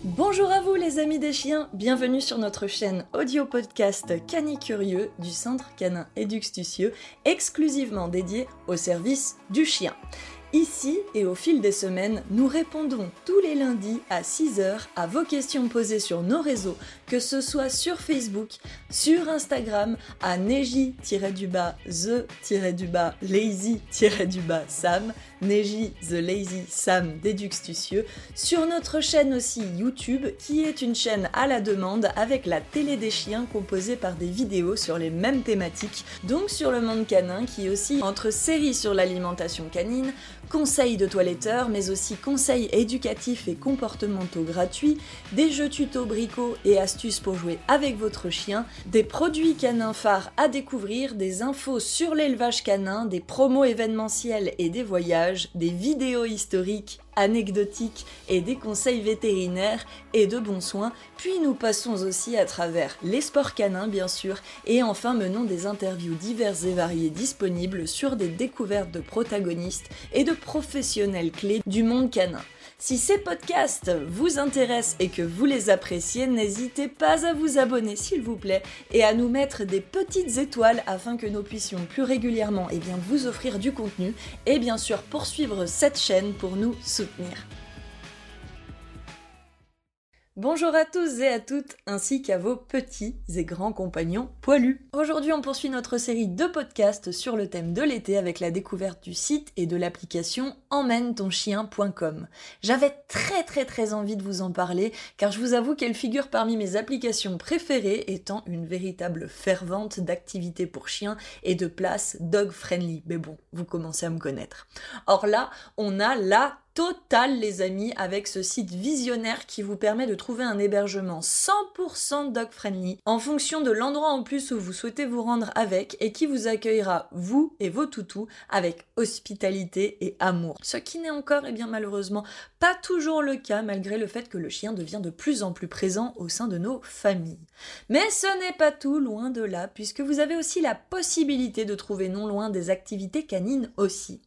Bonjour à vous les amis des chiens, bienvenue sur notre chaîne audio podcast Canicurieux du Centre Canin Éduxtucieux, exclusivement dédié au service du chien. Ici et au fil des semaines, nous répondons tous les lundis à 6h à vos questions posées sur nos réseaux, que ce soit sur Facebook, sur Instagram, à neji-du-bas, the-du-bas, lazy-du-bas, Sam, Neji the Lazy Sam Déduxtucieux, sur notre chaîne aussi YouTube, qui est une chaîne à la demande avec la télé des chiens composée par des vidéos sur les mêmes thématiques, donc sur le monde canin qui est aussi entre séries sur l'alimentation canine, conseils de toiletteurs, mais aussi conseils éducatifs et comportementaux gratuits, des jeux tuto bricots et astuces pour jouer avec votre chien, des produits canins phares à découvrir, des infos sur l'élevage canin, des promos événementiels et des voyages, des vidéos historiques anecdotiques et des conseils vétérinaires et de bons soins, puis nous passons aussi à travers les sports canins bien sûr, et enfin menons des interviews diverses et variées disponibles sur des découvertes de protagonistes et de professionnels clés du monde canin. Si ces podcasts vous intéressent et que vous les appréciez, n'hésitez pas à vous abonner s'il vous plaît et à nous mettre des petites étoiles afin que nous puissions plus régulièrement eh vous offrir du contenu et bien sûr poursuivre cette chaîne pour nous soutenir. Bonjour à tous et à toutes, ainsi qu'à vos petits et grands compagnons poilus. Aujourd'hui, on poursuit notre série de podcasts sur le thème de l'été avec la découverte du site et de l'application emmène-ton-chien.com. J'avais très très très envie de vous en parler car je vous avoue qu'elle figure parmi mes applications préférées étant une véritable fervente d'activités pour chiens et de places dog friendly. Mais bon, vous commencez à me connaître. Or là, on a la total les amis avec ce site visionnaire qui vous permet de trouver un hébergement 100% dog friendly en fonction de l'endroit en plus où vous souhaitez vous rendre avec et qui vous accueillera vous et vos toutous avec hospitalité et amour. Ce qui n'est encore et eh bien malheureusement pas toujours le cas malgré le fait que le chien devient de plus en plus présent au sein de nos familles. Mais ce n'est pas tout loin de là puisque vous avez aussi la possibilité de trouver non loin des activités canines aussi.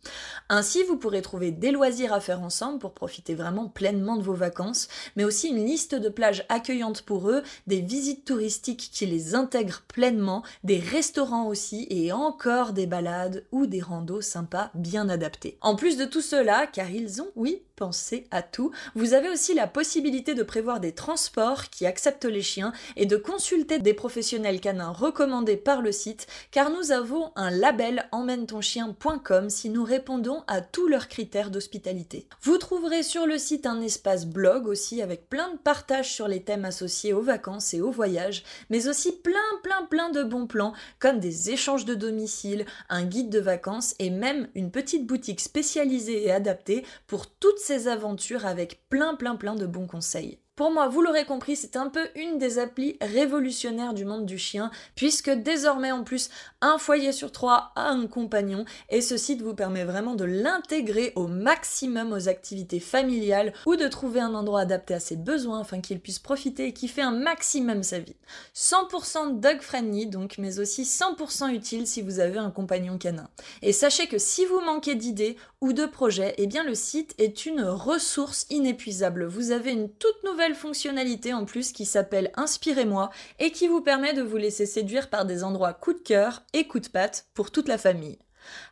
Ainsi vous pourrez trouver des loisirs à faire ensemble pour profiter vraiment pleinement de vos vacances, mais aussi une liste de plages accueillantes pour eux, des visites touristiques qui les intègrent pleinement, des restaurants aussi et encore des balades ou des randos sympas bien adaptés. En plus de tout cela, car ils ont, oui, pensé à tout, vous avez aussi la possibilité de prévoir des transports qui acceptent les chiens et de consulter des professionnels canins recommandés par le site, car nous avons un label emmène-ton-chien.com si nous répondons à tous leurs critères d'hospitalité. Vous trouverez sur le site un espace blog aussi avec plein de partages sur les thèmes associés aux vacances et aux voyages, mais aussi plein plein plein de bons plans comme des échanges de domicile, un guide de vacances et même une petite boutique spécialisée et adaptée pour toutes ces aventures avec plein plein plein de bons conseils. Pour moi, vous l'aurez compris, c'est un peu une des applis révolutionnaires du monde du chien, puisque désormais en plus, un foyer sur trois a un compagnon, et ce site vous permet vraiment de l'intégrer au maximum aux activités familiales ou de trouver un endroit adapté à ses besoins afin qu'il puisse profiter et kiffer un maximum sa vie. 100% dog friendly donc, mais aussi 100% utile si vous avez un compagnon canin. Et sachez que si vous manquez d'idées ou de projets, eh bien le site est une ressource inépuisable. Vous avez une toute nouvelle fonctionnalité en plus qui s'appelle Inspirez-moi et qui vous permet de vous laisser séduire par des endroits coup de cœur et coup de patte pour toute la famille.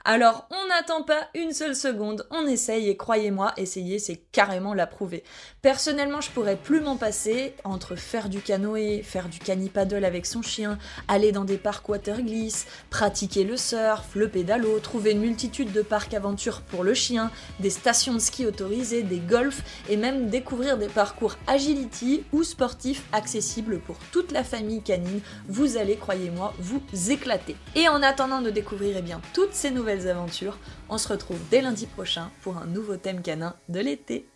Alors, on n'attend pas une seule seconde, on essaye et croyez-moi, essayer c'est carrément l'approuver. Personnellement, je pourrais plus m'en passer entre faire du canoë, faire du canipaddle avec son chien, aller dans des parcs watergliss, pratiquer le surf, le pédalo, trouver une multitude de parcs aventures pour le chien, des stations de ski autorisées, des golfs et même découvrir des parcours agility ou sportifs accessibles pour toute la famille canine. Vous allez, croyez-moi, vous éclater. Et en attendant de découvrir eh bien toutes ces nouvelles aventures. On se retrouve dès lundi prochain pour un nouveau thème canin de l'été.